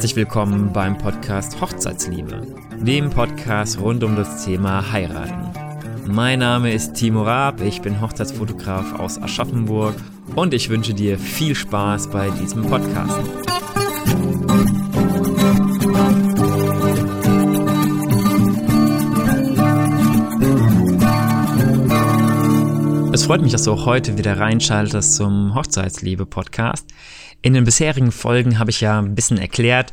Herzlich willkommen beim Podcast Hochzeitsliebe, dem Podcast rund um das Thema Heiraten. Mein Name ist Timo Raab, ich bin Hochzeitsfotograf aus Aschaffenburg und ich wünsche dir viel Spaß bei diesem Podcast. Es freut mich, dass du auch heute wieder reinschaltest zum Hochzeitsliebe-Podcast. In den bisherigen Folgen habe ich ja ein bisschen erklärt,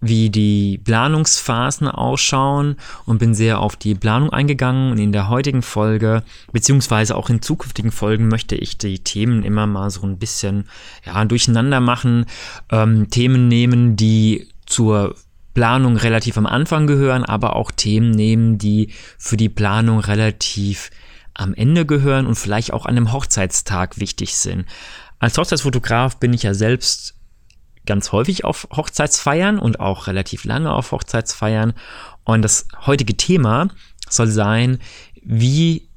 wie die Planungsphasen ausschauen und bin sehr auf die Planung eingegangen. Und in der heutigen Folge, beziehungsweise auch in zukünftigen Folgen, möchte ich die Themen immer mal so ein bisschen ja, durcheinander machen, ähm, Themen nehmen, die zur Planung relativ am Anfang gehören, aber auch Themen nehmen, die für die Planung relativ am Ende gehören und vielleicht auch an einem Hochzeitstag wichtig sind. Als Hochzeitsfotograf bin ich ja selbst ganz häufig auf Hochzeitsfeiern und auch relativ lange auf Hochzeitsfeiern. Und das heutige Thema soll sein, wie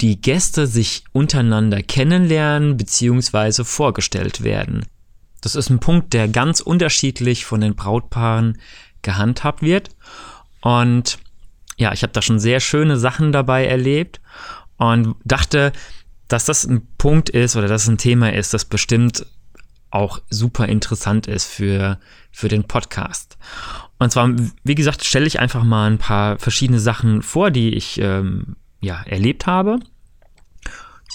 die Gäste sich untereinander kennenlernen bzw. vorgestellt werden. Das ist ein Punkt, der ganz unterschiedlich von den Brautpaaren gehandhabt wird. Und ja, ich habe da schon sehr schöne Sachen dabei erlebt und dachte, dass das ein Punkt ist oder dass es ein Thema ist, das bestimmt auch super interessant ist für, für den Podcast. Und zwar, wie gesagt, stelle ich einfach mal ein paar verschiedene Sachen vor, die ich ähm, ja, erlebt habe.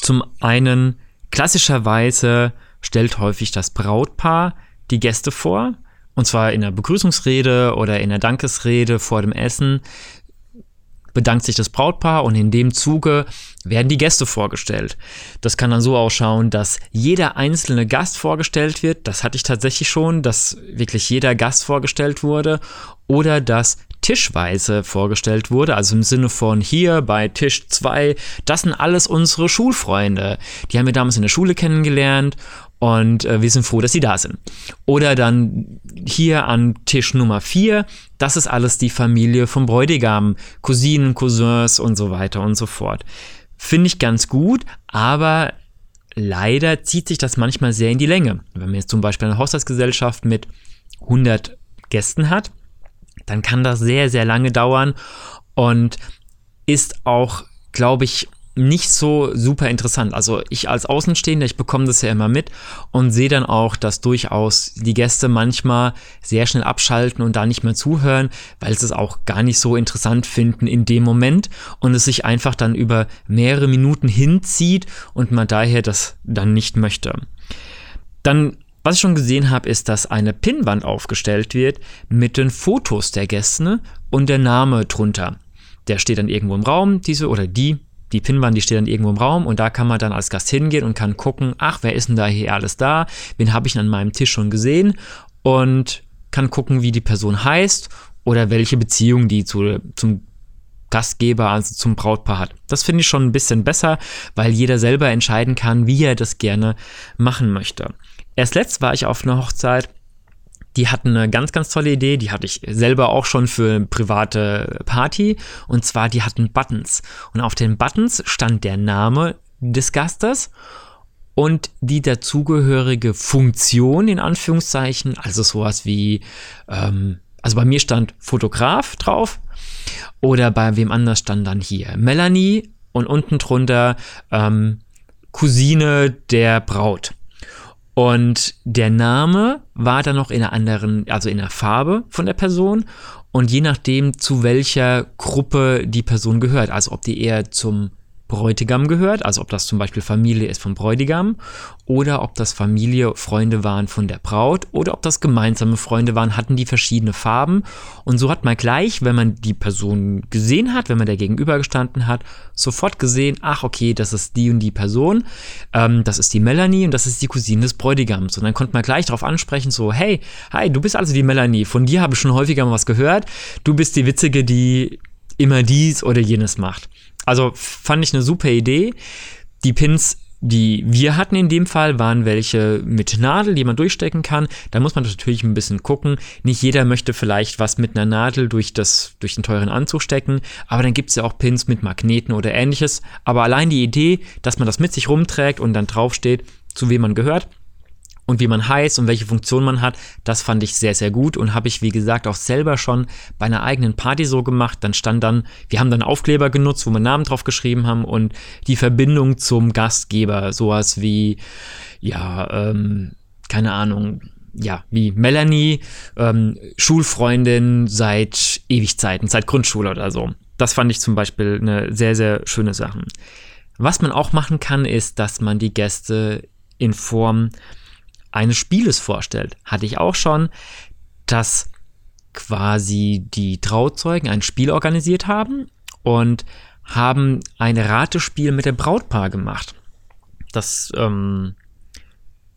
Zum einen, klassischerweise stellt häufig das Brautpaar die Gäste vor. Und zwar in der Begrüßungsrede oder in der Dankesrede vor dem Essen bedankt sich das Brautpaar und in dem Zuge werden die Gäste vorgestellt. Das kann dann so ausschauen, dass jeder einzelne Gast vorgestellt wird. Das hatte ich tatsächlich schon, dass wirklich jeder Gast vorgestellt wurde. Oder dass tischweise vorgestellt wurde, also im Sinne von hier bei Tisch 2, das sind alles unsere Schulfreunde. Die haben wir damals in der Schule kennengelernt und äh, wir sind froh, dass sie da sind. Oder dann hier an Tisch Nummer 4, das ist alles die Familie vom Bräutigam, Cousinen, Cousins und so weiter und so fort. Finde ich ganz gut, aber leider zieht sich das manchmal sehr in die Länge. Wenn man jetzt zum Beispiel eine Haushaltsgesellschaft mit 100 Gästen hat, dann kann das sehr, sehr lange dauern und ist auch, glaube ich, nicht so super interessant. Also ich als Außenstehender, ich bekomme das ja immer mit und sehe dann auch, dass durchaus die Gäste manchmal sehr schnell abschalten und da nicht mehr zuhören, weil sie es auch gar nicht so interessant finden in dem Moment und es sich einfach dann über mehrere Minuten hinzieht und man daher das dann nicht möchte. Dann was ich schon gesehen habe, ist, dass eine Pinnwand aufgestellt wird mit den Fotos der Gäste und der Name drunter. Der steht dann irgendwo im Raum, diese oder die die Pinwand, die steht dann irgendwo im Raum und da kann man dann als Gast hingehen und kann gucken, ach, wer ist denn da hier alles da? Wen habe ich an meinem Tisch schon gesehen? Und kann gucken, wie die Person heißt oder welche Beziehung die zu, zum Gastgeber, also zum Brautpaar hat. Das finde ich schon ein bisschen besser, weil jeder selber entscheiden kann, wie er das gerne machen möchte. Erst letzt war ich auf einer Hochzeit, die hatten eine ganz, ganz tolle Idee. Die hatte ich selber auch schon für eine private Party. Und zwar, die hatten Buttons. Und auf den Buttons stand der Name des Gastes und die dazugehörige Funktion in Anführungszeichen. Also sowas wie, ähm, also bei mir stand Fotograf drauf. Oder bei wem anders stand dann hier Melanie und unten drunter ähm, Cousine der Braut. Und der Name war dann noch in einer anderen, also in der Farbe von der Person und je nachdem, zu welcher Gruppe die Person gehört. Also ob die eher zum Bräutigam gehört, also ob das zum Beispiel Familie ist vom Bräutigam oder ob das Familie, Freunde waren von der Braut oder ob das gemeinsame Freunde waren, hatten die verschiedene Farben. Und so hat man gleich, wenn man die Person gesehen hat, wenn man der gegenüber gestanden hat, sofort gesehen, ach okay, das ist die und die Person, ähm, das ist die Melanie und das ist die Cousine des Bräutigams. Und dann konnte man gleich darauf ansprechen, so, hey, hi, du bist also die Melanie, von dir habe ich schon häufiger mal was gehört, du bist die Witzige, die immer dies oder jenes macht. Also fand ich eine super Idee. Die Pins, die wir hatten in dem Fall, waren welche mit Nadel, die man durchstecken kann. Da muss man natürlich ein bisschen gucken. Nicht jeder möchte vielleicht was mit einer Nadel durch, das, durch den teuren Anzug stecken, aber dann gibt es ja auch Pins mit Magneten oder ähnliches. Aber allein die Idee, dass man das mit sich rumträgt und dann draufsteht, zu wem man gehört, und wie man heißt und welche Funktion man hat, das fand ich sehr, sehr gut und habe ich, wie gesagt, auch selber schon bei einer eigenen Party so gemacht. Dann stand dann, wir haben dann Aufkleber genutzt, wo wir Namen drauf geschrieben haben und die Verbindung zum Gastgeber, sowas wie, ja, ähm, keine Ahnung, ja, wie Melanie, ähm, Schulfreundin seit Ewigzeiten, seit Grundschule oder so. Das fand ich zum Beispiel eine sehr, sehr schöne Sache. Was man auch machen kann, ist, dass man die Gäste in Form eines Spieles vorstellt. Hatte ich auch schon, dass quasi die Trauzeugen ein Spiel organisiert haben und haben ein Ratespiel mit dem Brautpaar gemacht. Das ähm,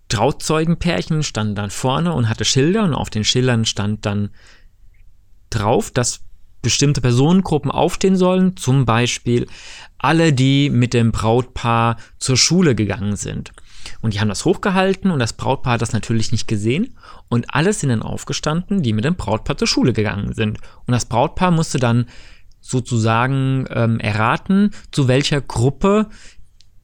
Trauzeugenpärchen stand dann vorne und hatte Schilder und auf den Schildern stand dann drauf, dass bestimmte Personengruppen aufstehen sollen, zum Beispiel alle, die mit dem Brautpaar zur Schule gegangen sind. Und die haben das hochgehalten und das Brautpaar hat das natürlich nicht gesehen. Und alle sind dann aufgestanden, die mit dem Brautpaar zur Schule gegangen sind. Und das Brautpaar musste dann sozusagen ähm, erraten, zu welcher Gruppe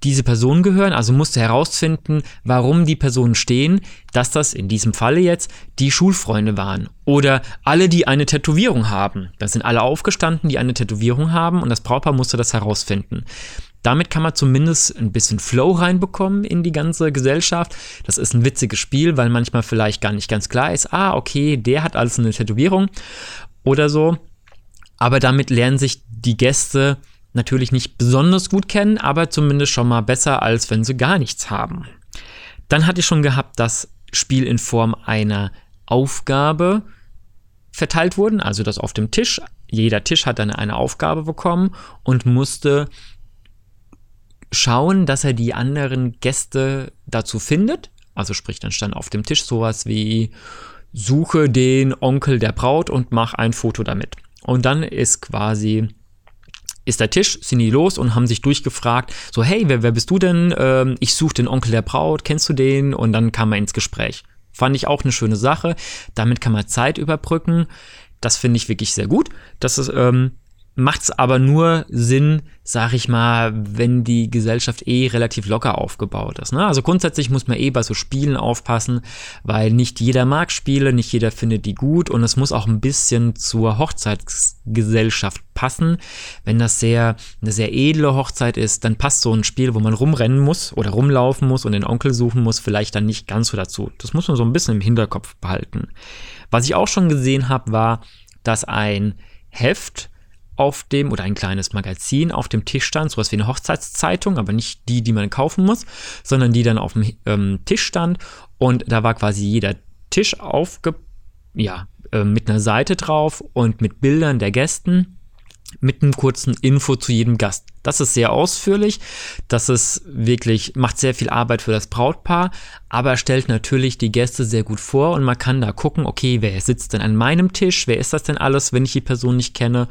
diese Personen gehören, also musste herausfinden, warum die Personen stehen, dass das in diesem Falle jetzt die Schulfreunde waren. Oder alle, die eine Tätowierung haben. Da sind alle aufgestanden, die eine Tätowierung haben und das Brautpaar musste das herausfinden. Damit kann man zumindest ein bisschen Flow reinbekommen in die ganze Gesellschaft. Das ist ein witziges Spiel, weil manchmal vielleicht gar nicht ganz klar ist, ah, okay, der hat alles eine Tätowierung oder so. Aber damit lernen sich die Gäste natürlich nicht besonders gut kennen, aber zumindest schon mal besser, als wenn sie gar nichts haben. Dann hatte ich schon gehabt, dass Spiel in Form einer Aufgabe verteilt wurden, also das auf dem Tisch. Jeder Tisch hat dann eine Aufgabe bekommen und musste schauen, dass er die anderen Gäste dazu findet. Also sprich, dann stand auf dem Tisch sowas wie suche den Onkel der Braut und mach ein Foto damit. Und dann ist quasi ist der Tisch, sind die los und haben sich durchgefragt, so, hey, wer, wer bist du denn? Ähm, ich suche den Onkel der Braut, kennst du den? Und dann kam man ins Gespräch. Fand ich auch eine schöne Sache. Damit kann man Zeit überbrücken. Das finde ich wirklich sehr gut. Das ist, ähm, macht es aber nur Sinn, sag ich mal, wenn die Gesellschaft eh relativ locker aufgebaut ist. Ne? Also grundsätzlich muss man eh bei so Spielen aufpassen, weil nicht jeder mag Spiele, nicht jeder findet die gut und es muss auch ein bisschen zur Hochzeitsgesellschaft passen. Wenn das sehr eine sehr edle Hochzeit ist, dann passt so ein Spiel, wo man rumrennen muss oder rumlaufen muss und den Onkel suchen muss, vielleicht dann nicht ganz so dazu. Das muss man so ein bisschen im Hinterkopf behalten. Was ich auch schon gesehen habe, war, dass ein Heft auf dem oder ein kleines Magazin auf dem Tisch stand, sowas wie eine Hochzeitszeitung, aber nicht die, die man kaufen muss, sondern die dann auf dem ähm, Tisch stand und da war quasi jeder Tisch aufge ja, äh, mit einer Seite drauf und mit Bildern der Gästen mit einem kurzen Info zu jedem Gast. Das ist sehr ausführlich, das ist wirklich, macht sehr viel Arbeit für das Brautpaar, aber stellt natürlich die Gäste sehr gut vor und man kann da gucken, okay, wer sitzt denn an meinem Tisch, wer ist das denn alles, wenn ich die Person nicht kenne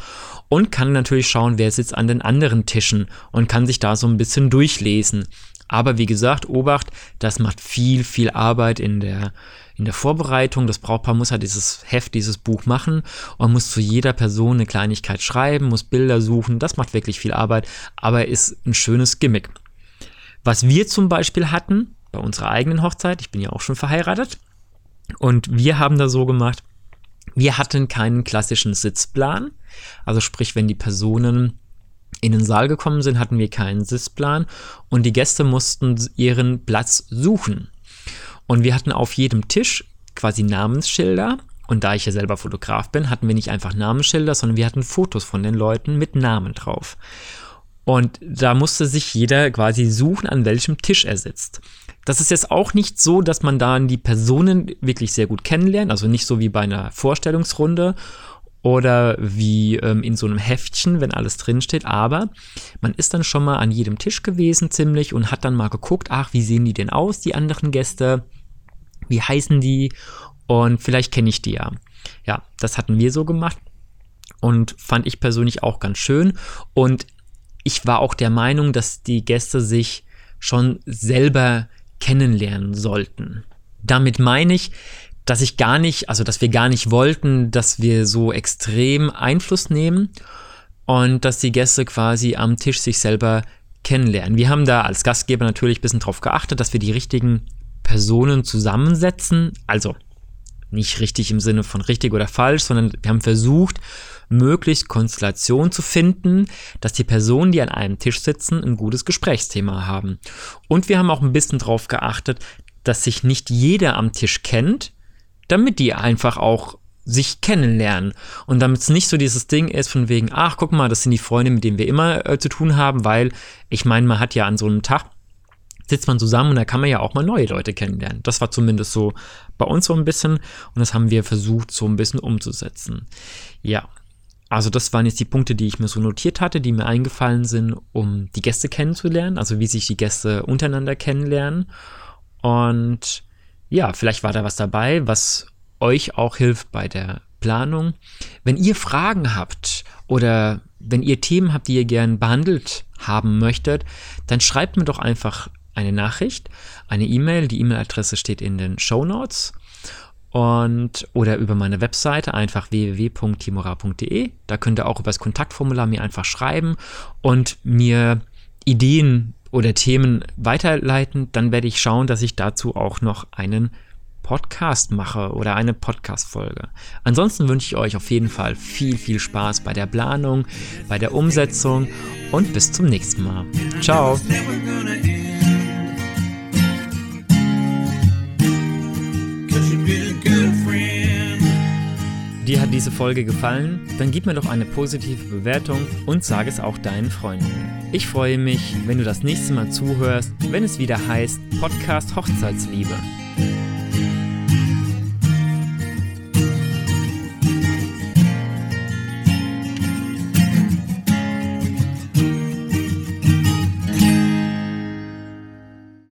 und kann natürlich schauen, wer sitzt an den anderen Tischen und kann sich da so ein bisschen durchlesen. Aber wie gesagt, Obacht, das macht viel, viel Arbeit in der, in der Vorbereitung. Das Brautpaar muss halt dieses Heft, dieses Buch machen und muss zu jeder Person eine Kleinigkeit schreiben, muss Bilder suchen. Das macht wirklich viel Arbeit, aber ist ein schönes Gimmick. Was wir zum Beispiel hatten bei unserer eigenen Hochzeit, ich bin ja auch schon verheiratet, und wir haben da so gemacht, wir hatten keinen klassischen Sitzplan. Also sprich, wenn die Personen in den Saal gekommen sind, hatten wir keinen Sitzplan und die Gäste mussten ihren Platz suchen. Und wir hatten auf jedem Tisch quasi Namensschilder. Und da ich ja selber Fotograf bin, hatten wir nicht einfach Namensschilder, sondern wir hatten Fotos von den Leuten mit Namen drauf. Und da musste sich jeder quasi suchen, an welchem Tisch er sitzt. Das ist jetzt auch nicht so, dass man da die Personen wirklich sehr gut kennenlernt, also nicht so wie bei einer Vorstellungsrunde oder wie ähm, in so einem Heftchen, wenn alles drinsteht. Aber man ist dann schon mal an jedem Tisch gewesen ziemlich und hat dann mal geguckt, ach, wie sehen die denn aus, die anderen Gäste? Wie heißen die? Und vielleicht kenne ich die ja. Ja, das hatten wir so gemacht und fand ich persönlich auch ganz schön. Und ich war auch der Meinung, dass die Gäste sich schon selber kennenlernen sollten. Damit meine ich, dass ich gar nicht, also dass wir gar nicht wollten, dass wir so extrem Einfluss nehmen und dass die Gäste quasi am Tisch sich selber kennenlernen. Wir haben da als Gastgeber natürlich ein bisschen drauf geachtet, dass wir die richtigen Personen zusammensetzen. Also nicht richtig im Sinne von richtig oder falsch, sondern wir haben versucht, möglichst Konstellationen zu finden, dass die Personen, die an einem Tisch sitzen, ein gutes Gesprächsthema haben. Und wir haben auch ein bisschen darauf geachtet, dass sich nicht jeder am Tisch kennt, damit die einfach auch sich kennenlernen. Und damit es nicht so dieses Ding ist von wegen, ach, guck mal, das sind die Freunde, mit denen wir immer äh, zu tun haben, weil ich meine, man hat ja an so einem Tag sitzt man zusammen und da kann man ja auch mal neue Leute kennenlernen. Das war zumindest so bei uns so ein bisschen und das haben wir versucht so ein bisschen umzusetzen. Ja, also das waren jetzt die Punkte, die ich mir so notiert hatte, die mir eingefallen sind, um die Gäste kennenzulernen, also wie sich die Gäste untereinander kennenlernen. Und ja, vielleicht war da was dabei, was euch auch hilft bei der Planung. Wenn ihr Fragen habt oder wenn ihr Themen habt, die ihr gern behandelt haben möchtet, dann schreibt mir doch einfach eine Nachricht, eine E-Mail. Die E-Mail-Adresse steht in den Show Notes und oder über meine Webseite einfach www.timora.de. Da könnt ihr auch über das Kontaktformular mir einfach schreiben und mir Ideen oder Themen weiterleiten. Dann werde ich schauen, dass ich dazu auch noch einen Podcast mache oder eine Podcast-Folge. Ansonsten wünsche ich euch auf jeden Fall viel, viel Spaß bei der Planung, bei der Umsetzung und bis zum nächsten Mal. Ciao. Dir hat diese Folge gefallen? Dann gib mir doch eine positive Bewertung und sag es auch deinen Freunden. Ich freue mich, wenn du das nächste Mal zuhörst, wenn es wieder heißt Podcast Hochzeitsliebe.